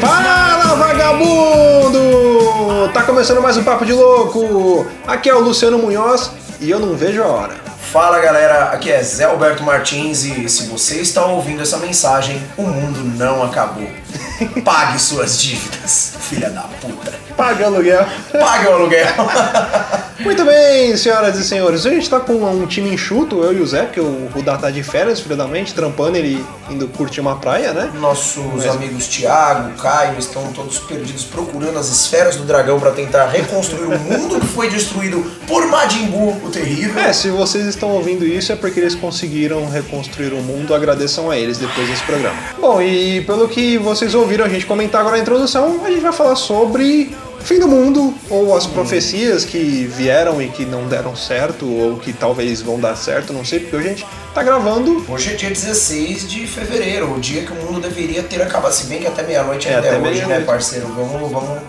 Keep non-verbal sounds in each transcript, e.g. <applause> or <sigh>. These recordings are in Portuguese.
Fala vagabundo! Tá começando mais um Papo de Louco! Aqui é o Luciano Munhoz e eu não vejo a hora. Fala galera, aqui é Zé Alberto Martins e se você está ouvindo essa mensagem, o mundo não acabou. <laughs> Pague suas dívidas, filha da puta. Paga aluguel. Pague o aluguel. <laughs> Muito bem, senhoras e senhores. A gente tá com um time enxuto, eu e o Zé, porque o Rudá tá de férias, filho da mente, trampando ele indo curtir uma praia, né? Nossos amigos Thiago, Caio estão todos perdidos procurando as esferas do dragão para tentar reconstruir o mundo que foi destruído por Majin Buu, o terrível. É, se vocês estão ouvindo isso é porque eles conseguiram reconstruir o mundo, agradeçam a eles depois desse programa. Bom, e pelo que vocês ouviram a gente comentar agora na introdução, a gente vai falar sobre fim do mundo, ou as profecias que vieram e que não deram certo, ou que talvez vão dar certo, não sei, porque hoje a gente tá gravando. Hoje é dia 16 de fevereiro, o dia que o mundo deveria ter acabado. Se bem que até meia-noite É, ainda até é, hoje, né, parceiro? Vamos, vamos,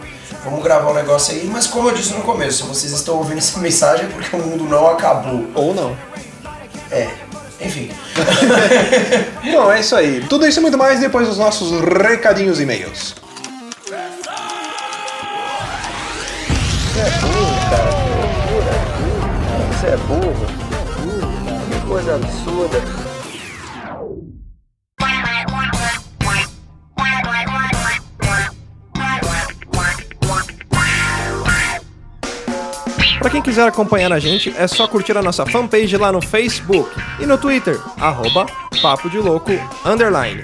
vamos gravar um negócio aí. Mas como eu disse no começo, se vocês estão ouvindo essa <laughs> mensagem é porque o mundo não acabou. Ou não. É, enfim. <laughs> Bom, é isso aí. Tudo isso e muito mais depois dos nossos recadinhos e e-mails. É burro, cara. Que loucura. Você é burro. Que coisa absurda. Para quem quiser acompanhar a gente, é só curtir a nossa fanpage lá no Facebook e no Twitter, arroba Papo de Louco, underline.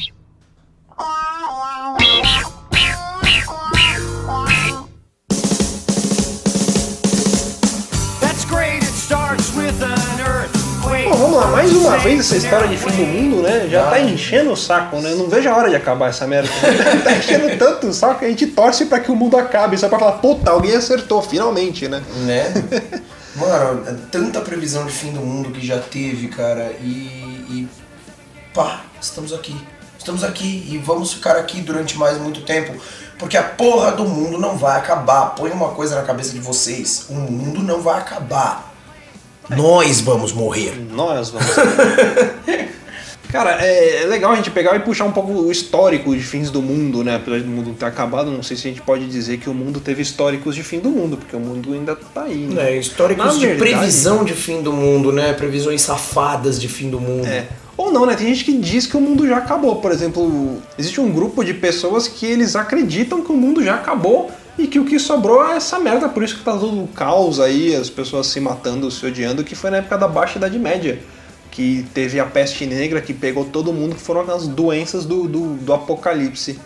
mais uma vez essa história de fim do mundo, né? Já tá enchendo o saco, né? Não vejo a hora de acabar essa merda. <laughs> tá enchendo tanto o saco que a gente torce pra que o mundo acabe, só pra falar, puta, alguém acertou, finalmente, né? Né? <laughs> Mano, é tanta previsão de fim do mundo que já teve, cara, e, e pá, estamos aqui. Estamos aqui e vamos ficar aqui durante mais muito tempo, porque a porra do mundo não vai acabar. Põe uma coisa na cabeça de vocês: o mundo não vai acabar. Nós vamos morrer. Nós vamos. <laughs> Cara, é é legal a gente pegar e puxar um pouco o histórico de fins do mundo, né? Apesar do mundo ter acabado, não sei se a gente pode dizer que o mundo teve históricos de fim do mundo, porque o mundo ainda tá aí, né? É, históricos Na de verdade- previsão de fim do mundo, né? Previsões safadas de fim do mundo. É. Ou não, né? Tem gente que diz que o mundo já acabou. Por exemplo, existe um grupo de pessoas que eles acreditam que o mundo já acabou e que o que sobrou é essa merda. Por isso que tá todo o caos aí, as pessoas se matando, se odiando, que foi na época da Baixa Idade Média. Que teve a peste negra que pegou todo mundo, que foram as doenças do, do, do apocalipse.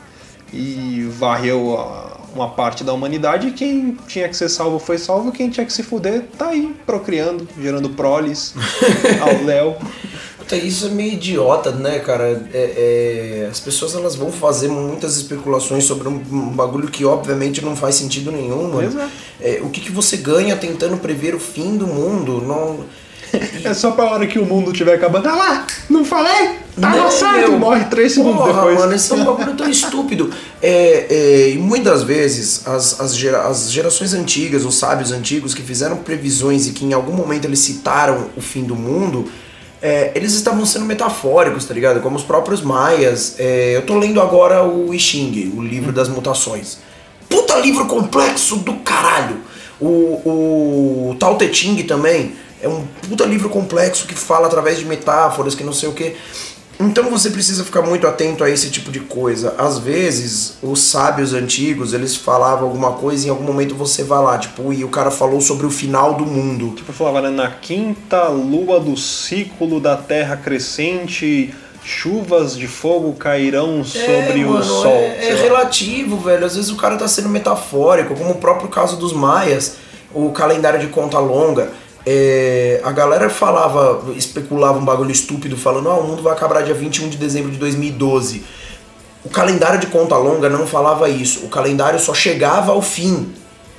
E varreu a- uma parte da humanidade e quem tinha que ser salvo foi salvo, quem tinha que se fuder tá aí, procriando, gerando proles ao <laughs> Léo. Puta, isso é meio idiota, né, cara? É- é, as pessoas elas vão fazer muitas especulações sobre um, um bagulho que obviamente não faz sentido nenhum, mano. Pois É, o que, que você ganha tentando prever o fim do mundo? Não. <laughs> É só pra hora que o mundo tiver acabando. Ah lá, não falei? Tava Não, certo, meu. morre três segundos Porra, depois. mano, esse é um bagulho tão <laughs> estúpido. É, é, e muitas vezes as, as, gera- as gerações antigas, os sábios antigos que fizeram previsões e que em algum momento eles citaram o fim do mundo, é, eles estavam sendo metafóricos, tá ligado? Como os próprios maias. É, eu tô lendo agora o I Ching, o livro das mutações. Puta livro complexo do caralho! O, o Tao Te Ching também é um puta livro complexo que fala através de metáforas, que não sei o que. Então você precisa ficar muito atento a esse tipo de coisa. Às vezes, os sábios antigos, eles falavam alguma coisa e em algum momento você vai lá, tipo, e o cara falou sobre o final do mundo. Tipo, falava, né? Na quinta lua do ciclo da terra crescente, chuvas de fogo cairão sobre É, o mano, sol. É, é relativo, velho. Às vezes o cara tá sendo metafórico, como o próprio caso dos maias, o calendário de conta longa. É, a galera falava, especulava um bagulho estúpido, falando: ah, o mundo vai acabar dia 21 de dezembro de 2012. O calendário de conta longa não falava isso. O calendário só chegava ao fim.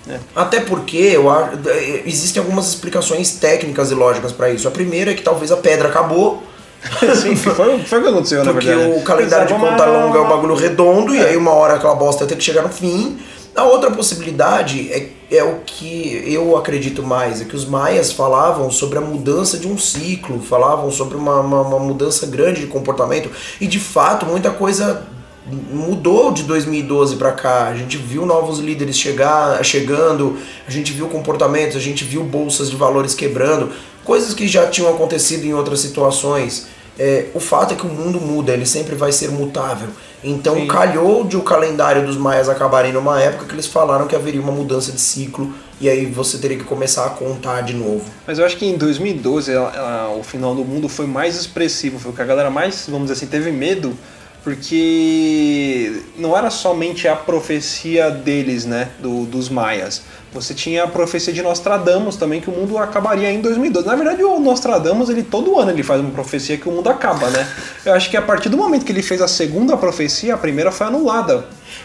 É. Até porque eu, é, existem algumas explicações técnicas e lógicas pra isso. A primeira é que talvez a pedra acabou. <laughs> Sim, foi, foi o que aconteceu, na Porque verdade. o calendário de conta longa é um bagulho redondo e aí uma hora aquela bosta ter que chegar no fim. A outra possibilidade é, é o que eu acredito mais, é que os maias falavam sobre a mudança de um ciclo, falavam sobre uma, uma, uma mudança grande de comportamento e de fato muita coisa mudou de 2012 pra cá. A gente viu novos líderes chegar, chegando, a gente viu comportamentos, a gente viu bolsas de valores quebrando, coisas que já tinham acontecido em outras situações. É, o fato é que o mundo muda, ele sempre vai ser mutável. Então Sim. calhou de o calendário dos maias acabarem numa época que eles falaram que haveria uma mudança de ciclo e aí você teria que começar a contar de novo. Mas eu acho que em 2012 ela- ela- o final do mundo foi mais expressivo, foi o que a galera mais, vamos dizer assim, teve medo, porque não era somente a profecia deles, né, do- dos maias. Você tinha a profecia de Nostradamus também, que o mundo acabaria em 2012. Na verdade, o Nostradamus, ele todo ano ele faz uma profecia que o mundo acaba, né? Eu acho que a partir do momento que ele fez a segunda profecia, a primeira foi anulada.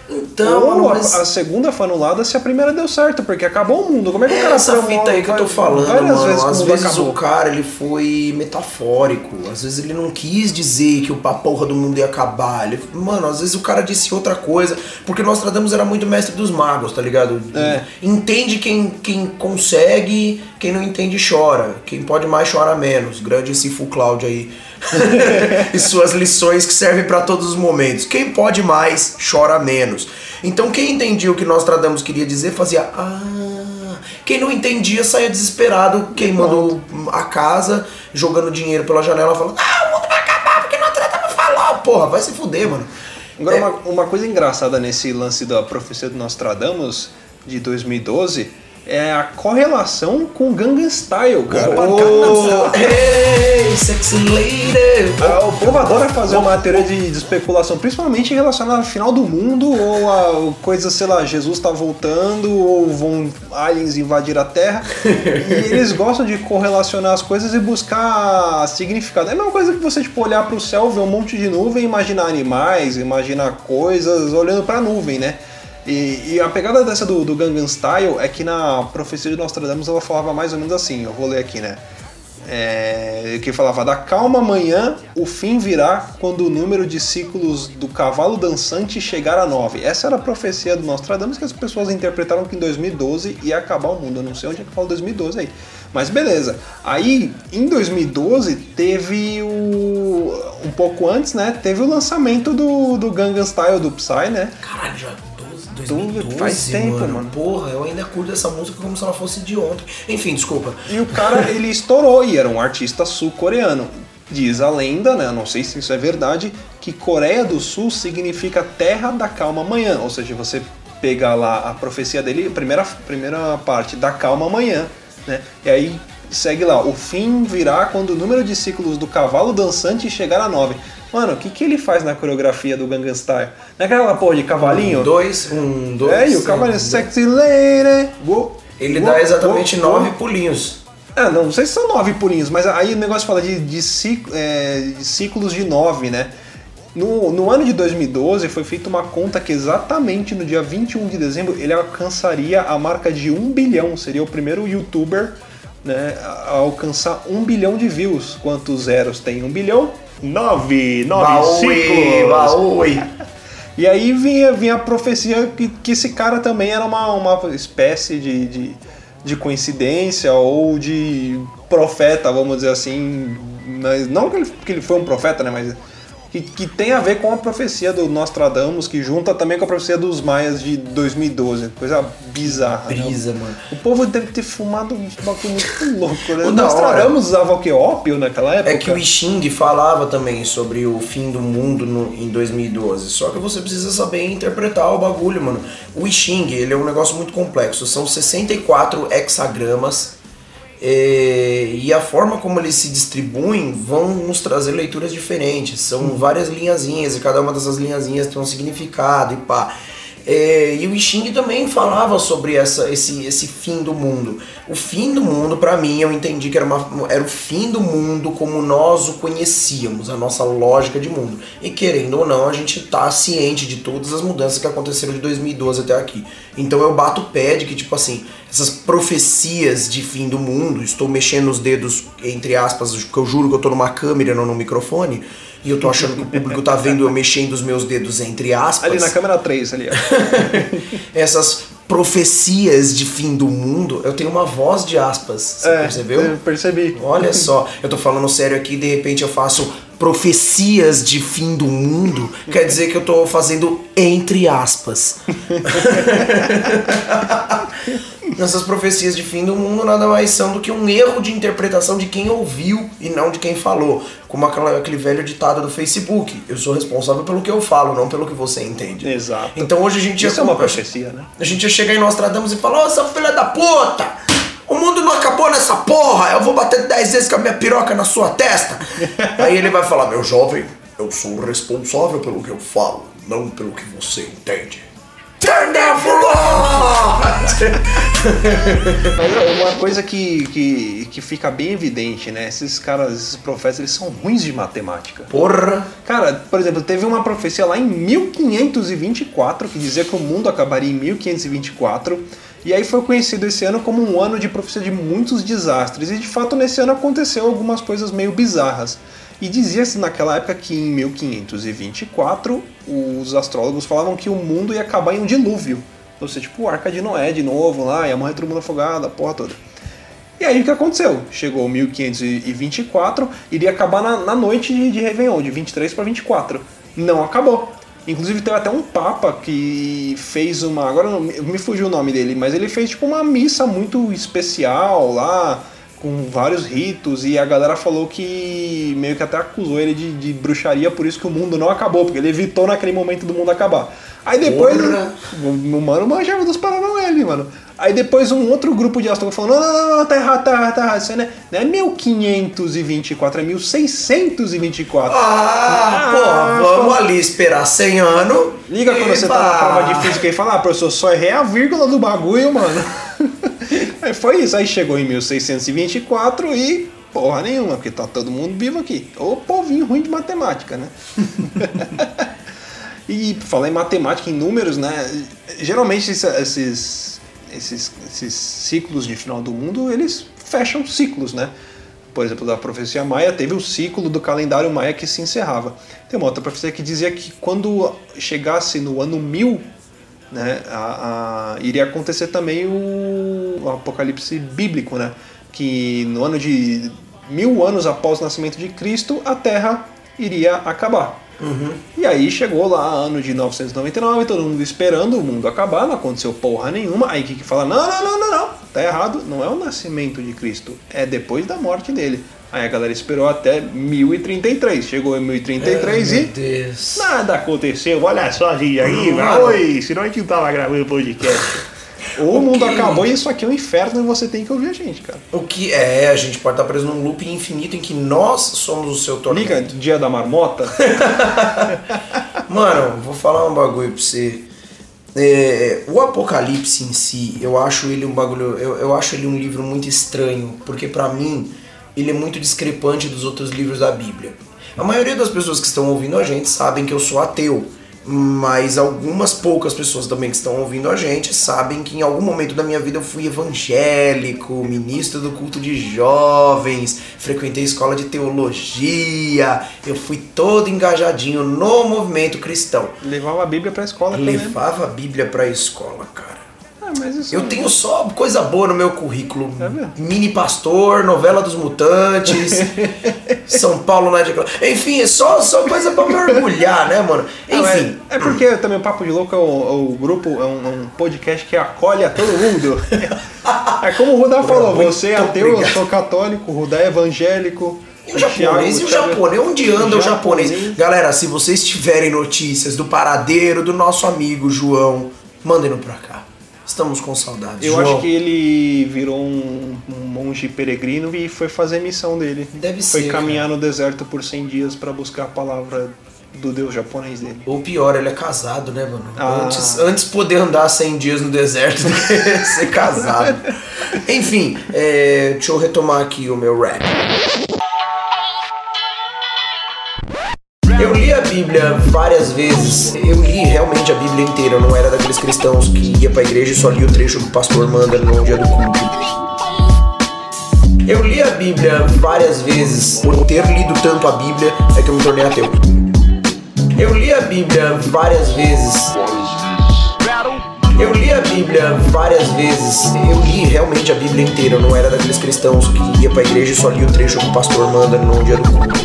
Então, Ou a, mas- a segunda foi anulada se a primeira deu certo, porque acabou o mundo. Como é que o cara essa fita aí que eu tô falando, várias mano, vezes às vezes acabou. o cara ele foi metafórico, às vezes ele não quis dizer que o- a porra do mundo ia acabar. Ele, mano, às vezes o cara disse outra coisa, porque Nostradamus era muito mestre dos magos, tá ligado? É. Entende quem, quem consegue, quem não entende chora. Quem pode mais chora menos. Grande Sifu Cloud aí. <laughs> e suas lições que servem pra todos os momentos. Quem pode mais, chora menos. Então quem entendia o que Nostradamus queria dizer fazia ah. Quem não entendia saía desesperado, queimando a casa, jogando dinheiro pela janela, falando: Ah, o mundo vai acabar porque Nostradamus falou. Porra, vai se fuder, mano. Agora, É, uma, uma coisa engraçada nesse lance da profecia do Nostradamus de 2012 é a correlação com o Gangnam Style, cara. Oh, hey, sexy lady. Ah, O povo adora fazer uma teoria de, de especulação, principalmente relacionada ao final do mundo, ou a coisa, sei lá, Jesus tá voltando, ou vão aliens invadir a Terra. e eles gostam de correlacionar as coisas e buscar significado. É a mesma coisa que você, tipo, olhar pro céu, ver um monte de nuvem, imaginar animais, imaginar coisas, olhando pra nuvem, né? E, e a pegada dessa do, do Gangnam Style é que na profecia de Nostradamus ela falava mais ou menos assim, eu vou ler aqui, né? É, que falava da calma amanhã, o fim virá quando o número de ciclos do cavalo dançante chegar a 9. Essa era a profecia do Nostradamus que as pessoas interpretaram que em 2012 ia acabar o mundo. Eu não sei onde é que fala 2012 aí. Mas beleza. Aí, em 2012, teve o. Um pouco antes, né? Teve o lançamento do, do Gangnam Style do Psy, né? Caralho, já 12, 2012, faz tempo, mano. Porra, eu ainda curto essa música como se ela fosse de ontem. Enfim, desculpa. E o cara, <laughs> ele estourou e era um artista sul-coreano. Diz a lenda, né, não sei se isso é verdade, que Coreia do Sul significa terra da calma amanhã. Ou seja, você pegar lá a profecia dele, primeira, primeira parte, da calma amanhã, né? E aí segue lá, o fim virá quando o número de ciclos do cavalo dançante chegar a 9. Mano, o que, que ele faz na coreografia do Gangnam Style? Naquela porra de cavalinho? Um, dois, um, dois. é, e o cavalinho um, sexy lady. Go, Ele go, dá exatamente go, nove pulinhos. É, não, não sei se são nove pulinhos, mas aí o negócio fala de, de, cic- é, de ciclos de nove, né? No, no ano de 2012 foi feita uma conta que exatamente no dia 21 de dezembro ele alcançaria a marca de um bilhão. Seria o primeiro youtuber né, a alcançar um bilhão de views. Quantos zeros tem um bilhão? Nove! Nove ciclos! E aí vinha, vinha a profecia que, que esse cara também era uma, uma espécie de, de, de coincidência ou de profeta, vamos dizer assim. Mas não que ele, que ele foi um profeta, né? Mas que, que tem a ver com a profecia do Nostradamus, que junta também com a profecia dos Maias de 2012. Coisa bizarra. né? Brisa, mano. O povo deve ter fumado um bagulho muito louco, né? <laughs> O Nostradamus usava o que? Ópio naquela época? É que o Xing falava também sobre o fim do mundo no- em 2012. Só que você precisa saber interpretar o bagulho, mano. O I Ching, ele é um negócio muito complexo. São 64 hexagramas. Eh, E a forma como eles se distribuem vão nos trazer leituras diferentes. São várias linhazinhas e cada uma dessas linhazinhas tem um significado e pá. É, e o I Ching também falava sobre essa, esse, esse fim do mundo. O fim do mundo, pra mim, eu entendi que era, uma, era o fim do mundo como nós o conhecíamos, a nossa lógica de mundo. E querendo ou não, a gente tá ciente de todas as mudanças que aconteceram de 2012 até aqui. Então eu bato o pé de que, tipo assim, essas profecias de fim do mundo, estou mexendo os dedos, entre aspas, que eu juro que eu tô numa câmera, não no microfone, e eu tô achando que o público tá vendo eu mexendo os meus dedos, entre aspas. Ali na câmera 3, ali. ó. <laughs> essas profecias de fim do mundo, eu tenho uma voz de aspas, você É, percebeu? eu percebi. Olha só, eu tô falando sério aqui, de repente eu faço profecias de fim do mundo, quer dizer que eu tô fazendo entre aspas. <laughs> Essas profecias de fim do mundo nada mais são do que um erro de interpretação de quem ouviu e não de quem falou. Como aquela, aquele velho ditado do Facebook: Eu sou responsável pelo que eu falo, não pelo que você entende. Exato. Então hoje a gente Isso é uma profecia, né? a gente ia chegar em Nostradamus e falar, ô seu filho da puta! O mundo não acabou nessa porra! Eu vou bater 10 vezes com a minha piroca na sua testa! <laughs> Aí ele vai falar, meu jovem, eu sou responsável pelo que eu falo, não pelo que você entende. Mas uma coisa que, que, que fica bem evidente, né? Esses caras, esses profetas, eles são ruins de matemática. Porra! Cara, por exemplo, teve uma profecia lá em 1524 que dizia que o mundo acabaria em 1524. E aí foi conhecido esse ano como um ano de profecia de muitos desastres. E de fato nesse ano aconteceu algumas coisas meio bizarras. E dizia-se naquela época que em 1524 os astrólogos falavam que o mundo ia acabar em um dilúvio. Ou seja, tipo Arca de Noé de novo lá, ia morrer todo mundo afogado, a porra toda. E aí o que aconteceu? Chegou 1524, iria acabar na, na noite de, de Réveillon, de 23 para 24. Não acabou. Inclusive teve até um papa que fez uma. Agora me fugiu o nome dele, mas ele fez tipo uma missa muito especial lá, com vários ritos, e a galera falou que meio que até acusou ele de, de bruxaria, por isso que o mundo não acabou, porque ele evitou naquele momento do mundo acabar. Aí depois. Porra. O, o mano manjava dos Paranauê, mano. Aí depois um outro grupo de astrólogos falou: não, não, não, não, tá errado, tá errado, tá errado. Isso não é, não é 1524, é 1624. Ah, porra, vamos ali esperar 100 anos. Liga quando você tá na prova de física e fala, ah, professor, só errei a vírgula do bagulho, mano. Aí <laughs> foi isso, aí chegou em 1624 e porra nenhuma, porque tá todo mundo vivo aqui. Ô povinho ruim de matemática, né? <laughs> e falar em matemática, em números, né? Geralmente esses, esses, esses, esses ciclos de final do mundo, eles fecham ciclos, né? Por exemplo, da profecia maia, teve o ciclo do calendário maia que se encerrava. Tem uma outra profecia que dizia que quando chegasse no ano 1000, né, a, a- iria acontecer também o, o apocalipse bíblico, né? Que no ano de mil anos após o nascimento de Cristo, a Terra iria acabar. E aí chegou lá ano de 999, todo mundo esperando o mundo acabar, não aconteceu porra nenhuma. Aí que fala? Não, não, não, não, não, tá errado, não é o nascimento de Cristo, é depois da morte dele. Aí a galera esperou até 1033, chegou em 1033 e Deus. nada aconteceu. Olha só a gente aí, Mano. oi, senão a gente não tava gravando podcast. Ou o mundo Ok. acabou e isso aqui é um inferno e você tem que ouvir a gente, cara. O que é, a gente pode estar preso num loop infinito em que nós somos o seu tormento. Liga, dia da marmota. <laughs> Mano, vou falar um bagulho pra você. É, o Apocalipse em si, eu acho ele um bagulho. Eu, eu acho ele um livro muito estranho, porque pra mim ele é muito discrepante dos outros livros da Bíblia. A maioria das pessoas que estão ouvindo a gente sabem que eu sou ateu. Mas algumas poucas pessoas também que estão ouvindo a gente sabem que em algum momento da minha vida eu fui evangélico, ministro do culto de jovens, frequentei escola de teologia, eu fui todo engajadinho no movimento cristão. Levava a Bíblia pra escola também. Levava a Bíblia pra escola, cara. Ah, Eu tenho só coisa boa no meu currículo. É? Mini Pastor, novela dos mutantes, <laughs> São Paulo Night Club. Enfim, é só, só coisa pra me orgulhar, né, mano? Não, Enfim. é, é porque também o Papo de Louco é o, o grupo, é um, é um podcast que acolhe a todo mundo. <laughs> é como o Rudá falou, muito você é ateu, eu sou católico, o Rudá é evangélico. E o japonês e o japonês, onde anda o japonês? japonês. Galera, se vocês tiverem notícias do paradeiro do nosso amigo João, mandem-no pra cá. Estamos com saudades. Eu João, acho que ele virou um, um monge peregrino e foi fazer a missão dele. Deve Foi ser, caminhar no deserto por 100 dias pra buscar a palavra do deus japonês dele. Ou pior, ele é casado, né, mano? Ah. Antes, antes poder andar 100 dias no deserto do <laughs> que ser casado. Enfim, é, deixa eu retomar aqui o meu rap. Bíblia várias vezes. Eu li realmente a Bíblia inteira. Eu não era daqueles cristãos que ia pra igreja e só lia o trecho que o pastor manda no dia do culto. Eu li a Bíblia várias vezes. Por ter lido tanto a Bíblia é que eu me tornei ateu. Eu li a Bíblia várias vezes. Eu li a Bíblia várias vezes. Eu li realmente a Bíblia inteira. Eu não era daqueles cristãos que ia pra igreja e só lia o trecho que o pastor manda no dia do culto.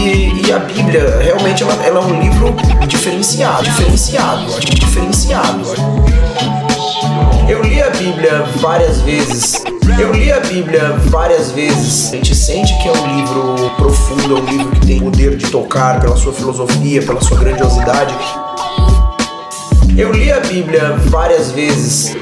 E, e a Bíblia, realmente, ela, ela é um livro diferenciado, diferenciado, acho que diferenciado. Eu li a Bíblia várias vezes. Eu li a Bíblia várias vezes. A gente sente que é um livro profundo, é um livro que tem poder de tocar pela sua filosofia, pela sua grandiosidade. Eu li a Bíblia várias vezes.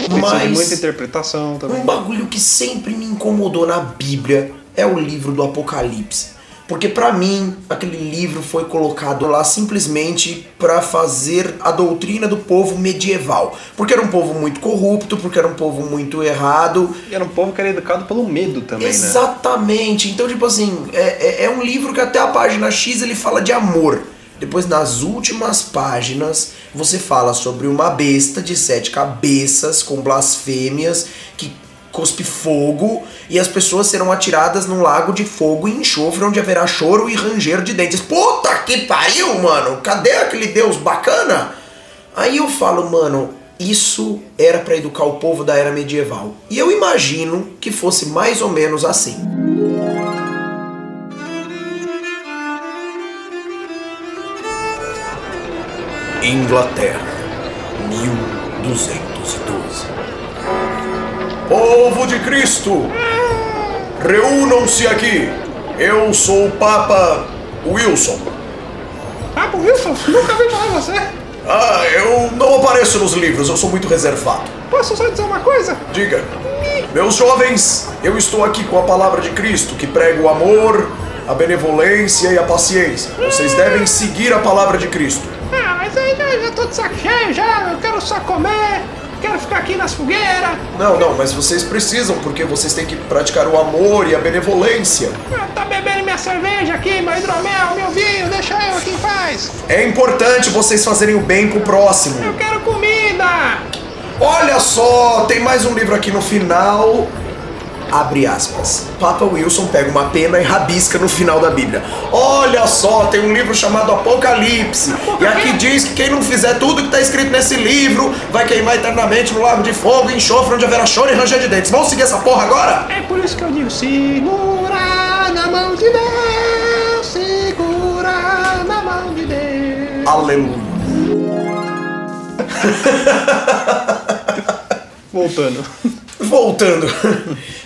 De muita Mas interpretação também. um bagulho que sempre me incomodou na Bíblia é o livro do Apocalipse. Porque pra mim, aquele livro foi colocado lá simplesmente pra fazer a doutrina do povo medieval. Porque era um povo muito corrupto, porque era um povo muito errado. E era um povo que era educado pelo medo também, né? Exatamente. Então, tipo assim, é, é, é um livro que até a página X ele fala de amor. Depois, nas últimas páginas, você fala sobre uma besta de sete cabeças com blasfêmias que cuspe fogo e as pessoas serão atiradas num lago de fogo e enxofre onde haverá choro e ranger de dentes. Puta que pariu, mano! Cadê aquele deus bacana? Aí eu falo, mano, isso era pra educar o povo da era medieval. E eu imagino que fosse mais ou menos assim. Inglaterra, 1212. Povo de Cristo, reúnam-se aqui. Eu sou o Papa Wilson. Por Wilson, nunca vi falar você. Ah, eu não apareço nos livros, eu sou muito reservado. Posso só dizer uma coisa? Diga, meus jovens, eu estou aqui com a palavra de Cristo que prega o amor, a benevolência e a paciência. Vocês devem seguir a palavra de Cristo. Ah, mas aí já, já tô de saco cheio já, eu quero só comer, quero ficar aqui nas fogueiras. Não, não, mas vocês precisam, porque vocês têm que praticar o amor e a benevolência. Ah, tá bebendo minha cerveja aqui, meu hidromel, meu vinho, deixa eu aqui em paz. É importante vocês fazerem o bem pro próximo. Eu quero comida. Olha só, tem mais um livro aqui no final. Abre aspas. Papa Wilson pega uma pena e rabisca no final da Bíblia. Olha só, tem um livro chamado Apocalipse. E aqui diz que quem não fizer tudo que está escrito nesse livro vai queimar eternamente no lago de fogo e enxofre onde haverá choro e ranger de dentes. Vamos seguir essa porra agora? É por isso que eu digo, segura na mão de Deus, segura na mão de Deus. Aleluia. <laughs> Voltando. Voltando.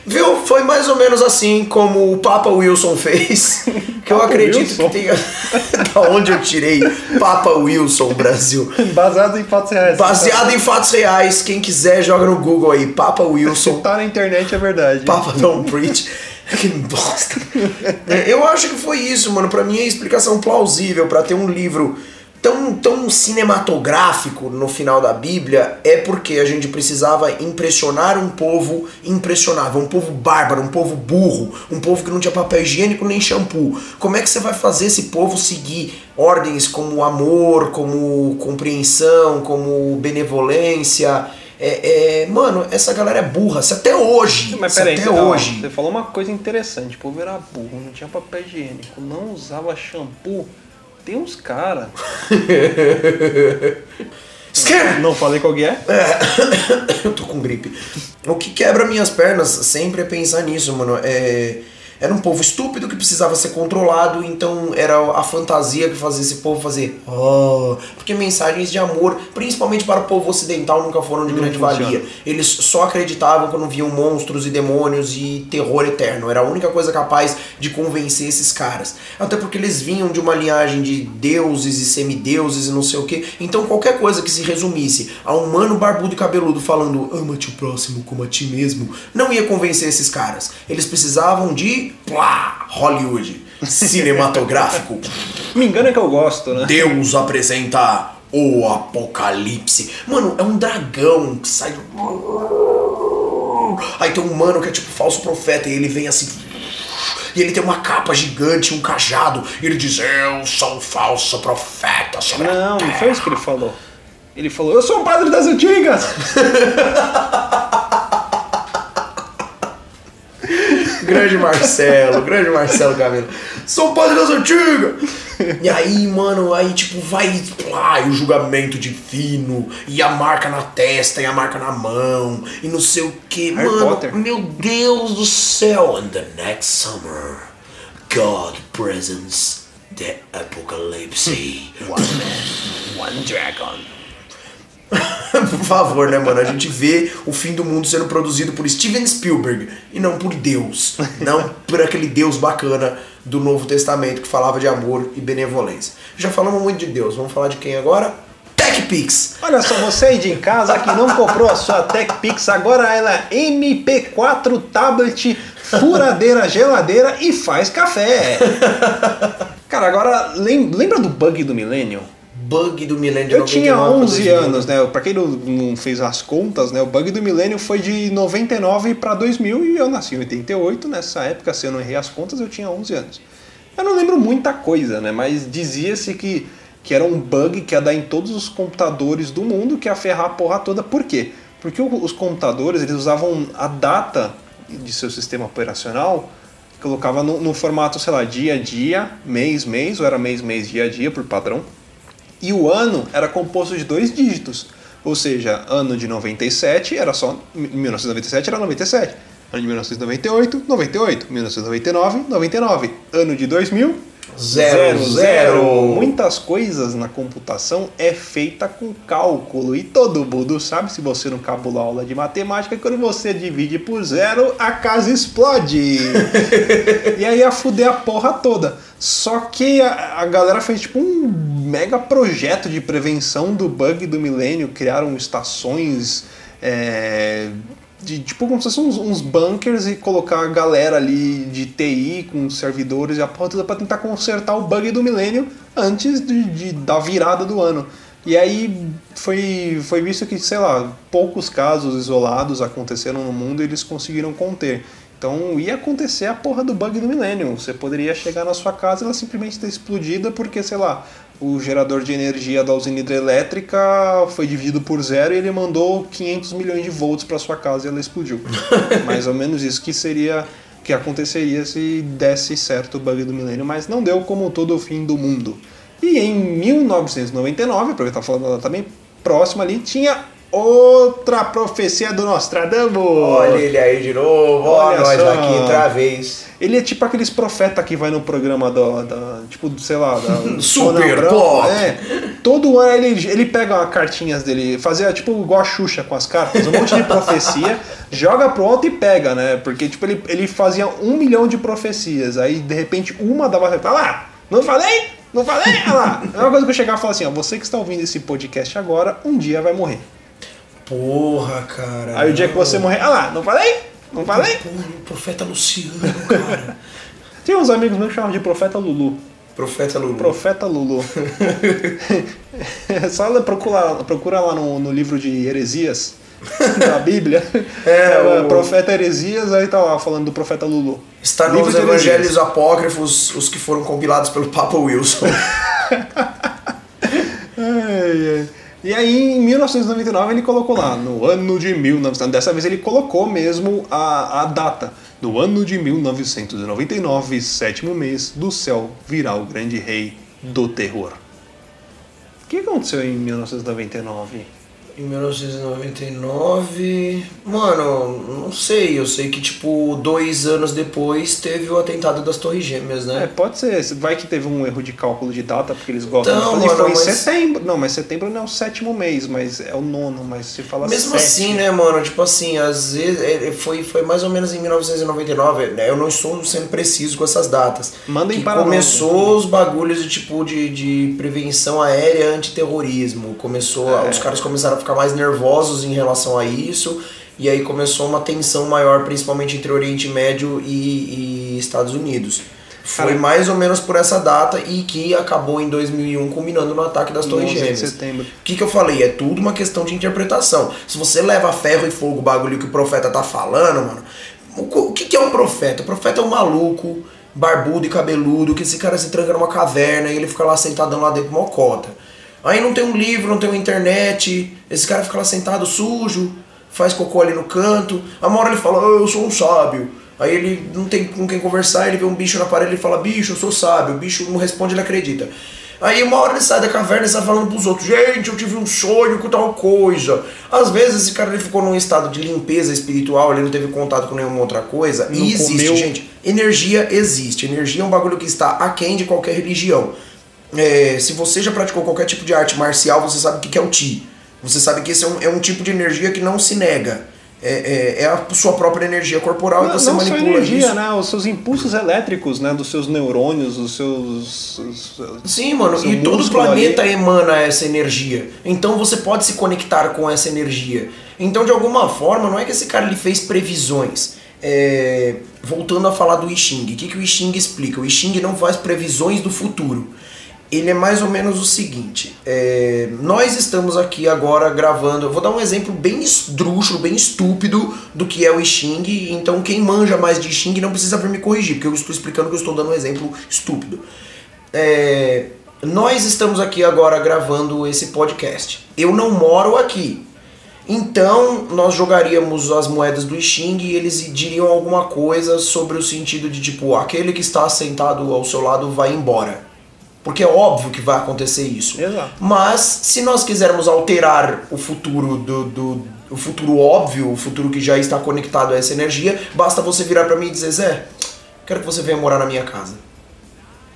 Viu? Foi mais ou menos assim como o Papa Wilson fez. Que eu acredito Wilson? que tenha. <laughs> da onde eu tirei Papa Wilson Brasil. Baseado em fatos reais. Baseado em fatos reais. Quem quiser, joga no Google aí. Papa Wilson. <laughs> Tá na internet é verdade. Papa Don't Preach. Que bosta. <laughs> É, Eu acho que foi isso, mano. Pra mim é explicação plausível pra ter um livro tão, tão cinematográfico no final da Bíblia é porque a gente precisava impressionar um povo impressionável, um povo bárbaro, um povo burro, um povo que não tinha papel higiênico nem shampoo. Como é que você vai fazer esse povo seguir ordens como amor, como compreensão, como benevolência? É, é, mano, essa galera é burra. Se até hoje, Mas peraí, até não, hoje. você falou uma coisa interessante. O povo era burro, não tinha papel higiênico, não usava shampoo. Tem uns cara. <laughs> Scare! Não falei qual que é? <coughs> Eu tô com gripe. O que quebra minhas pernas sempre é pensar nisso, mano. É... Era um povo estúpido que precisava ser controlado, então era a fantasia que fazia esse povo fazer. Oh, porque mensagens de amor, principalmente para o povo ocidental, nunca foram de grande funciona. valia. Eles só acreditavam quando viam monstros e demônios e terror eterno. Era a única coisa capaz de convencer esses caras. Até porque eles vinham de uma linhagem de deuses e semideuses e não sei o que. Então qualquer coisa que se resumisse a um mano barbudo e cabeludo falando ama-te o próximo como a ti mesmo, não ia convencer esses caras. Eles precisavam de plá, Hollywood, cinematográfico. <laughs> Me engana que eu gosto, né? Deus apresenta o Apocalipse. Mano, é um dragão que sai. Aí tem um mano que é tipo falso profeta e ele vem assim. E ele tem uma capa gigante, um cajado, e ele diz: Eu sou um falso profeta. sobre Não, não terra." foi isso que ele falou. Ele falou, eu sou o padre das antigas! <laughs> Grande Marcelo, grande Marcelo Camilo. Sou padre das antigas! E aí, mano, aí tipo, vai plá, e o julgamento divino, e a marca na testa, e a marca na mão, e não sei o que. Harry Mano, Potter. meu Deus do céu! And the next summer, God presents the apocalypse. <laughs> One man, one dragon. <laughs> por favor, né, mano? A gente vê o fim do mundo sendo produzido por Steven Spielberg e não por Deus. Não por aquele Deus bacana do Novo Testamento que falava de amor e benevolência. Já falamos muito de Deus, vamos falar de quem agora? TechPix! Olha só, você aí de casa que não comprou a sua TechPix, agora ela é MP4 tablet, furadeira, geladeira e faz café. <laughs> Cara, agora lem- lembra do bug do milênio? Bug do milênio de Eu tinha 99 pra 11 2000. anos, né? Pra quem não, não fez as contas, né? O bug do milênio foi de 99 pra 2000 e eu nasci em 88. Nessa época, se eu não errei as contas, eu tinha 11 anos. Eu não lembro muita coisa, né? Mas dizia-se que, que era um bug que ia dar em todos os computadores do mundo, que ia ferrar a porra toda. Por quê? Porque os computadores, eles usavam a data de seu sistema operacional, colocava no, no formato, sei lá, dia a dia, mês, mês, ou era mês, mês, dia a dia, por padrão. E o ano era composto de dois dígitos. Ou seja, ano de 97 era só. 1997 era 97. Ano de 1998, 98. 1999, 99. Ano de 2000, Zero, zero. Muitas coisas na computação é feita com cálculo. E todo mundo sabe, se você não cabula aula de matemática, quando você divide por zero, a casa explode. <laughs> e aí ia fuder a porra toda. Só que a, a galera fez tipo um mega projeto de prevenção do bug do milênio. Criaram estações. é, de, tipo como se fossem uns, uns bunkers e colocar a galera ali de TI com servidores e a porra toda pra tentar consertar o bug do milênio antes de, de- da virada do ano. E aí foi, foi visto que, sei lá, poucos casos isolados aconteceram no mundo e eles conseguiram conter. Então ia acontecer a porra do bug do milênio. Você poderia chegar na sua casa e ela simplesmente ter explodida porque, sei lá, o gerador de energia da usina hidrelétrica foi dividido por zero e ele mandou 500 milhões de volts para sua casa e ela explodiu. <laughs> Mais ou menos isso que seria que aconteceria se desse certo o bug do milênio, mas não deu como todo o fim do mundo. E em 1999, aproveitar falando da data bem próxima ali, tinha outra profecia do Nostradamus. Olha ele aí de novo, Olha olha nós só. aqui outra vez. Ele é tipo aqueles profetas que vai no programa da, da- tipo, sei lá, da <laughs> Super Brown. Pop. É. Todo ano ele, ele pega as cartinhas dele, fazia tipo igual a Xuxa com as cartas, um monte de profecia, <laughs> joga pro alto e pega, né? Porque tipo, ele, ele fazia um milhão de profecias, aí de repente uma dava certo. Ah lá, não falei? Não falei? Ah lá. É uma coisa que eu chegava e falava assim, ó, você que está ouvindo esse podcast agora, um dia vai morrer. Porra, cara. Aí o dia que você morrer, ah lá, não falei? Não falei? Porra, o profeta Luciano, cara. <laughs> Tinha uns amigos meus que chamavam de Profeta Lulu. profeta Lulu. Profeta Lulu. <laughs> É Só procura, procura lá no, no livro de heresias <laughs> da Bíblia. É, É, o- Profeta Heresias, aí tá lá falando do profeta Lulu. Está Livro nos evangelhos heresias. apócrifos, os que foram compilados pelo Papa Wilson. Ai, ai. E aí, em 1999, ele colocou lá, no ano de 1999. Dessa vez ele colocou mesmo a, a data. No ano de 1999, sétimo mês, do céu virá o grande rei do terror. O que aconteceu em 1999? Em 1999. Mano, não sei. Eu sei que, tipo, dois anos depois teve o atentado das Torres Gêmeas, É, né? pode ser. Vai que teve um erro de cálculo de data, porque eles gostam Então, de fazer. mano, foi em mas- setembro. Não, mas setembro não é o sétimo mês, mas é o nono, mas se fala Mesmo sete. assim, né, mano? Tipo assim, às vezes é, é, foi, foi mais ou menos em 1999. Né? Eu não estou sendo preciso com essas datas. Mandem que para começou os bagulhos de tipo de, de prevenção aérea antiterrorismo. Começou, É. os caras começaram a ficar mais nervosos em relação a isso. e aí começou uma tensão maior, principalmente entre Oriente Médio e, e Estados Unidos. Foi Cara. mais ou menos por essa data e que acabou em 2001 culminando no ataque das Torres 11 de Gêmeas. O que, que eu falei? É tudo uma questão de interpretação. Se você leva ferro e fogo o bagulho que o profeta tá falando, mano. O, que, que é um profeta? O profeta é um maluco, barbudo e cabeludo, que esse cara se tranca numa caverna e ele fica lá sentadão lá dentro mocota. Aí não tem um livro, não tem uma internet, esse cara fica lá sentado sujo, faz cocô ali no canto. A uma hora ele fala, "Ah, eu sou um sábio. Aí ele não tem com quem conversar, ele vê um bicho na parede e fala, bicho, eu sou sábio. O bicho não responde, ele acredita. Aí uma hora ele sai da caverna e sai falando pros outros, gente, eu tive um sonho com tal coisa. Às vezes esse cara ele ficou num estado de limpeza espiritual, ele não teve contato com nenhuma outra coisa. Não e existe, comeu. gente. Energia existe. Energia é um bagulho que está aquém de qualquer religião. É, se você já praticou qualquer tipo de arte marcial, você sabe o que é o Ti. Você sabe que esse é um, é um tipo de energia que não se nega. É, é, é a sua própria energia corporal Não, e você não manipula energia, isso. né? Os seus impulsos elétricos, né? Dos seus neurônios, dos seus... os- Sim, mano, e todo o planeta ali. emana essa energia. Então você pode se conectar com essa energia. Então, de alguma forma, não é que esse cara ele fez previsões. É, Voltando a falar do I Ching, o que, que o I Ching explica? O I Ching não faz previsões do futuro. Ele é mais ou menos o seguinte: é, nós estamos aqui agora gravando. Eu vou dar um exemplo bem esdrúxulo, bem estúpido do que é o I Ching. Então, quem manja mais de I Ching não precisa vir me corrigir, porque eu estou explicando que eu estou dando um exemplo estúpido. É, nós estamos aqui agora gravando esse podcast. Eu não moro aqui. Então, nós jogaríamos as moedas do Xing e eles diriam alguma coisa sobre o sentido de tipo, aquele que está sentado ao seu lado vai embora. Porque é óbvio que vai acontecer isso. Exato. Mas se nós quisermos alterar o futuro do, do o futuro óbvio, o futuro que já está conectado a essa energia, basta você virar para mim e dizer, Zé, quero que você venha morar na minha casa.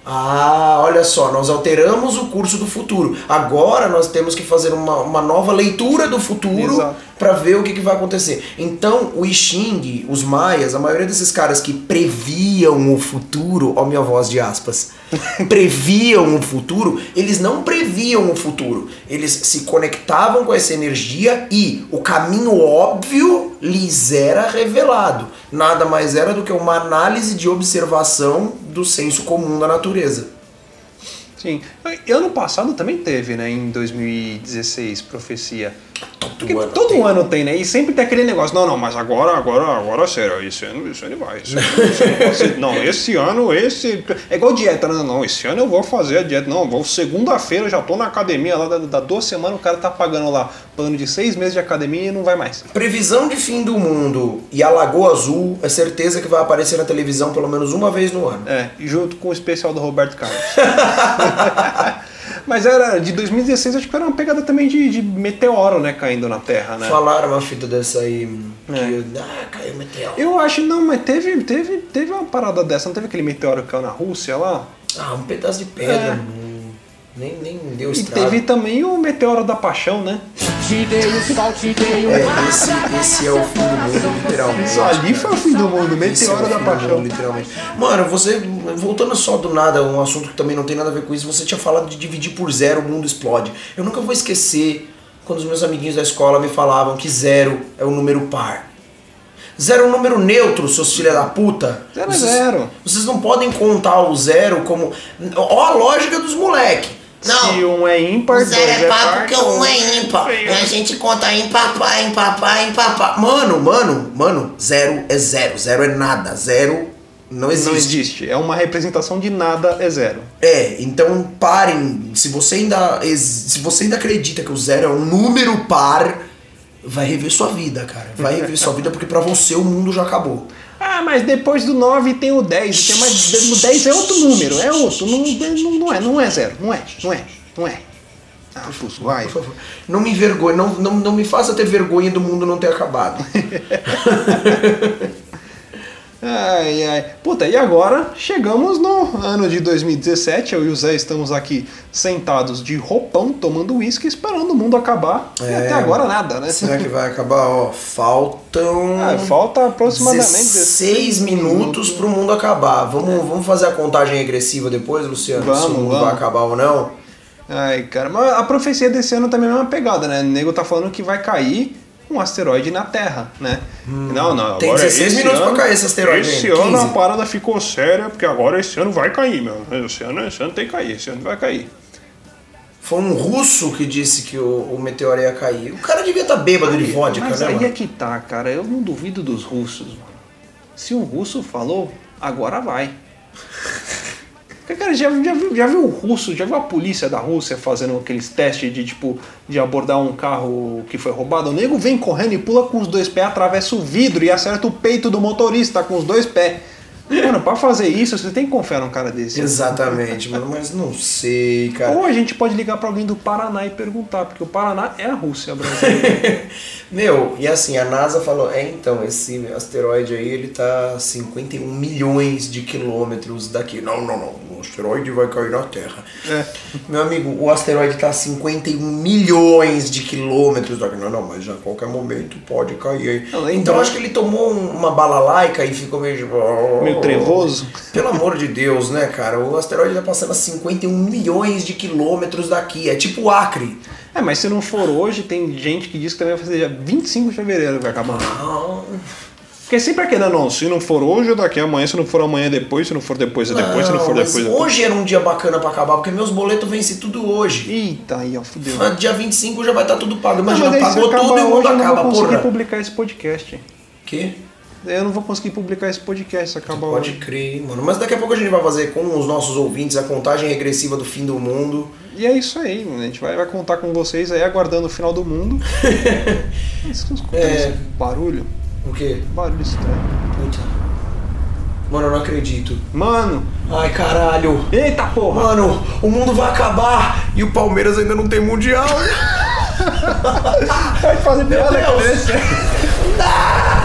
Ah, olha só, nós alteramos o curso do futuro. Agora nós temos que fazer uma, uma nova leitura do futuro Exato. Para ver o que, que vai acontecer. Então, o I Ching, os maias, a maioria desses caras que previam o futuro, ó minha voz de aspas, <laughs> previam o futuro, eles não previam o futuro. Eles se conectavam com essa energia e o caminho óbvio lhes era revelado. Nada mais era do que uma análise de observação do senso comum da natureza. Sim. Ano passado também teve, né? Em 2016, profecia. Porque ano todo tem. ano tem, né? E sempre tem aquele negócio, não, não, mas agora, agora, agora, sério, esse ano, esse ano vai. Esse ano, esse ano não, esse ano, esse. É igual dieta, né? Não, esse ano eu vou fazer a dieta. Não, vou segunda-feira, eu já tô na academia lá, da, da duas semanas, o cara tá pagando lá plano de seis meses de academia e não vai mais. Previsão de fim do mundo e a Lagoa Azul é certeza que vai aparecer na televisão pelo menos uma vez no ano. É, junto com o especial do Roberto Carlos. <laughs> Mas era de 2016, acho que era uma pegada também de, de meteoro, né, caindo na Terra, né? Falaram uma fita dessa aí que É. ah, caiu meteoro. Eu acho, não, mas teve, teve, teve uma parada dessa, não teve aquele meteoro que caiu na Rússia lá? Ah, um pedaço de pedra. É. nem, nem deu E estrago. teve também o meteoro da paixão, né? Te dei o sol, te dei o É, esse, esse é o fim do mundo, literalmente. Isso ali foi o fim do mundo, é o meteoro da fim do paixão. mundo, literalmente. Mano, você, voltando só do nada, um assunto que também não tem nada a ver com isso, você tinha falado de dividir por zero, o mundo explode. Eu nunca vou esquecer quando os meus amiguinhos da escola me falavam que zero é um número par. Zero é um número neutro, seus filha da puta. Zero é Vocês- zero. Vocês não podem contar o zero como. Ó a lógica dos moleque. Se Não, um é ímpar, o dois zero é é par par, porque então- um é ímpar. E a gente conta ímpar, par, ímpar, par, ímpar, par. Mano, mano, mano, zero é zero. Zero é nada. Zero não existe. Não existe. É uma representação de nada é zero. É, então parem. Se você ainda se você ainda acredita que o zero é um número par, vai rever sua vida, cara. Vai rever sua vida porque pra você o mundo já acabou. Ah, mas depois do 9 tem o 10. Tem mais, o 10 é outro número, é outro. Não, não, não é, não é zero. Não é, não é, não é. Ah, pulso, vai. Por favor. Não me envergonhe, não, não, não me faça ter vergonha do mundo não ter acabado. <laughs> Ai, ai. Puta, e agora chegamos no ano de 2017. Eu e o Zé estamos aqui sentados de roupão, tomando uísque, esperando o mundo acabar. E É. até agora nada, né? Será que vai acabar? Ó, faltam. <laughs> Ah, falta aproximadamente 16 minutos pro mundo acabar. Vamos, vamos fazer a contagem regressiva depois, Luciano? se o Vamos, mundo vamos. vai acabar ou não? Ai, cara, mas a profecia desse ano também é uma pegada, né? O nego tá falando que vai cair um asteroide na Terra, né? não, não, Hum. Tem agora 16 esse minutos pra ano- cair esse asteroide, Esse ano 15. a parada ficou séria, porque agora esse ano vai cair, meu. Esse ano, esse ano tem que cair, esse ano vai cair. Foi um russo que disse que o, o meteoro ia cair. O cara devia estar bêbado de vodka, Mas né, aí mano? é que tá, cara. Eu não duvido dos russos, mano. Se um russo falou, agora vai. Porque, Cara, já, já, viu, já viu o russo, já viu a polícia da Rússia fazendo aqueles testes de tipo de abordar um carro que foi roubado? O nego vem correndo e pula com os dois pés, atravessa o vidro e acerta o peito do motorista com os dois pés. Mano, pra fazer isso, você tem que confiar num cara desse. Exatamente, mano, mas não sei, cara. Ou a gente pode ligar pra alguém do Paraná e perguntar, porque o Paraná é a Rússia brasileira. <laughs> Meu, e assim, a NASA falou, é então, esse asteroide aí, ele tá a 51 milhões de quilômetros daqui. Não, não, não, o asteroide vai cair na Terra. É. Meu amigo, o asteroide tá a 51 milhões de quilômetros daqui. Não, não, mas a qualquer momento pode cair. Não, então então- acho que ele tomou um- uma balalaica e ficou meio... Meio trevoso. Pelo amor de Deus, né, cara? O asteroide tá passando a 51 milhões de quilômetros daqui. É tipo o Acre. É, mas se não for hoje, tem gente que diz que também vai fazer dia 25 de fevereiro que vai acabar. Porque sempre aquele, não, não, se não for hoje ou daqui a amanhã, se não for amanhã depois, se não for depois é depois, se não for mas depois é depois. hoje era um dia bacana pra acabar, porque meus boletos vencem tudo hoje. Eita, aí, ó, fudeu. Mas Dia 25 já vai estar tudo pago. Não, Imagina, mas se pagou tudo e o hoje, mundo eu não acaba, vou conseguir porra. publicar esse podcast. Que? Eu não vou conseguir publicar esse podcast se acabar Pode hoje. crer, mano. Mas daqui a pouco a gente vai fazer com os nossos ouvintes a contagem regressiva do fim do mundo. E é isso aí, mano. a gente vai, vai contar com vocês aí, aguardando o final do mundo. <laughs> Mas escutando É. esse barulho? O quê? Barulho estranho. Puta. Mano, eu não acredito. Mano! Ai, caralho. Eita porra! Mano, o mundo vai acabar e o Palmeiras ainda não tem mundial. <laughs> Pode fazer piada esse. Não!